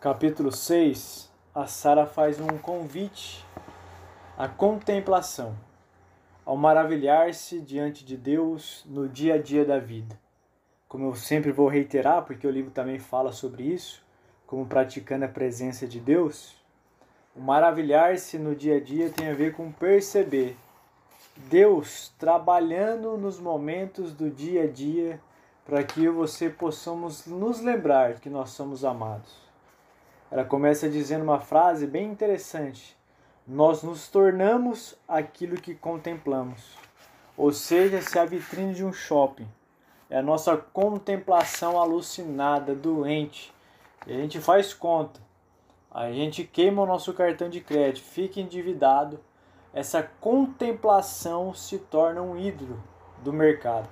capítulo 6, a Sara faz um convite à contemplação, ao maravilhar-se diante de Deus no dia a dia da vida. Como eu sempre vou reiterar, porque o livro também fala sobre isso, como praticando a presença de Deus, o maravilhar-se no dia a dia tem a ver com perceber Deus trabalhando nos momentos do dia a dia para que eu e você possamos nos lembrar que nós somos amados. Ela começa dizendo uma frase bem interessante: Nós nos tornamos aquilo que contemplamos. Ou seja, se a vitrine de um shopping é a nossa contemplação alucinada, doente, e a gente faz conta, a gente queima o nosso cartão de crédito, fica endividado, essa contemplação se torna um ídolo do mercado.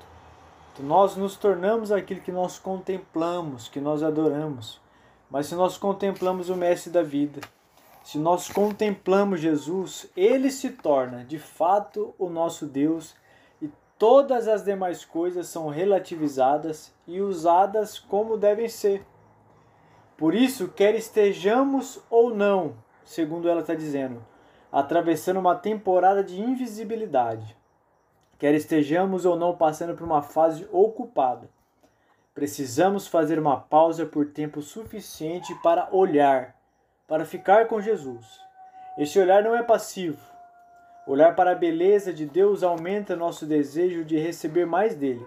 Então, nós nos tornamos aquilo que nós contemplamos, que nós adoramos. Mas se nós contemplamos o Mestre da vida, se nós contemplamos Jesus, ele se torna de fato o nosso Deus e todas as demais coisas são relativizadas e usadas como devem ser. Por isso, quer estejamos ou não, segundo ela está dizendo, atravessando uma temporada de invisibilidade, quer estejamos ou não passando por uma fase ocupada, Precisamos fazer uma pausa por tempo suficiente para olhar, para ficar com Jesus. Este olhar não é passivo. Olhar para a beleza de Deus aumenta nosso desejo de receber mais dele.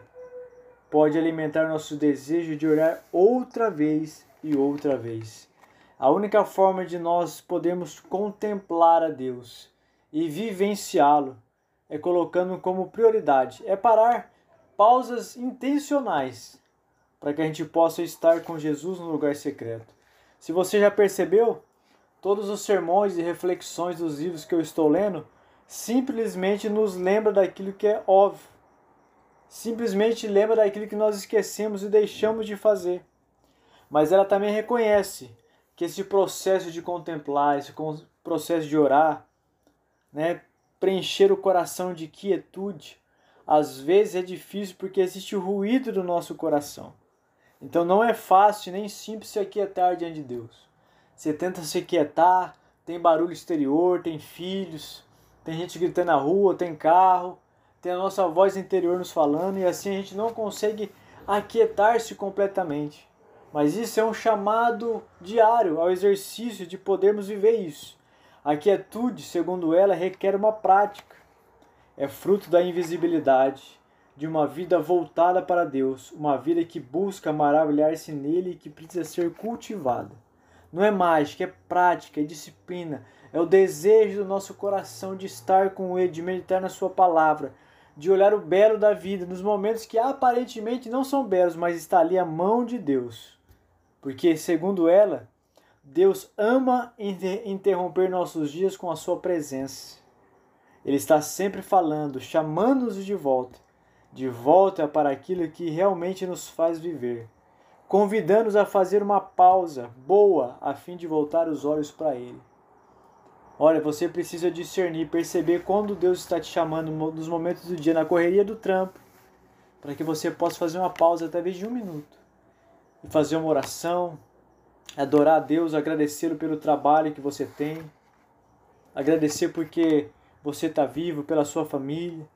Pode alimentar nosso desejo de olhar outra vez e outra vez. A única forma de nós podermos contemplar a Deus e vivenciá-lo é colocando como prioridade, é parar pausas intencionais para que a gente possa estar com Jesus no lugar secreto. Se você já percebeu, todos os sermões e reflexões dos livros que eu estou lendo simplesmente nos lembra daquilo que é óbvio. Simplesmente lembra daquilo que nós esquecemos e deixamos de fazer. Mas ela também reconhece que esse processo de contemplar, esse processo de orar, né, preencher o coração de quietude, às vezes é difícil porque existe o ruído do nosso coração. Então não é fácil nem simples se aquietar diante de Deus. Você tenta se quietar, tem barulho exterior, tem filhos, tem gente gritando na rua, tem carro, tem a nossa voz interior nos falando e assim a gente não consegue aquietar-se completamente. Mas isso é um chamado diário ao exercício de podermos viver isso. A quietude, segundo ela, requer uma prática. É fruto da invisibilidade de uma vida voltada para Deus, uma vida que busca maravilhar-se nele e que precisa ser cultivada. Não é mágica, é prática, é disciplina, é o desejo do nosso coração de estar com Ele, de meditar na Sua palavra, de olhar o belo da vida nos momentos que aparentemente não são belos, mas está ali a mão de Deus. Porque, segundo ela, Deus ama interromper nossos dias com a Sua presença. Ele está sempre falando, chamando-nos de volta de volta para aquilo que realmente nos faz viver, convidando-nos a fazer uma pausa boa a fim de voltar os olhos para Ele. Olha, você precisa discernir, perceber quando Deus está te chamando nos momentos do dia, na correria do trampo, para que você possa fazer uma pausa talvez de um minuto e fazer uma oração, adorar a Deus, agradecê-lo pelo trabalho que você tem, agradecer porque você está vivo, pela sua família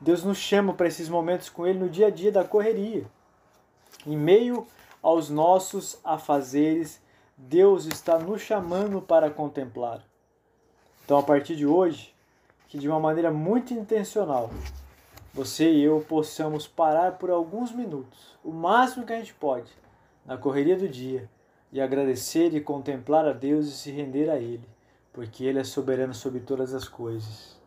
Deus nos chama para esses momentos com Ele no dia a dia da correria. Em meio aos nossos afazeres, Deus está nos chamando para contemplar. Então, a partir de hoje, que de uma maneira muito intencional, você e eu possamos parar por alguns minutos, o máximo que a gente pode, na correria do dia, e agradecer e contemplar a Deus e se render a Ele, porque Ele é soberano sobre todas as coisas.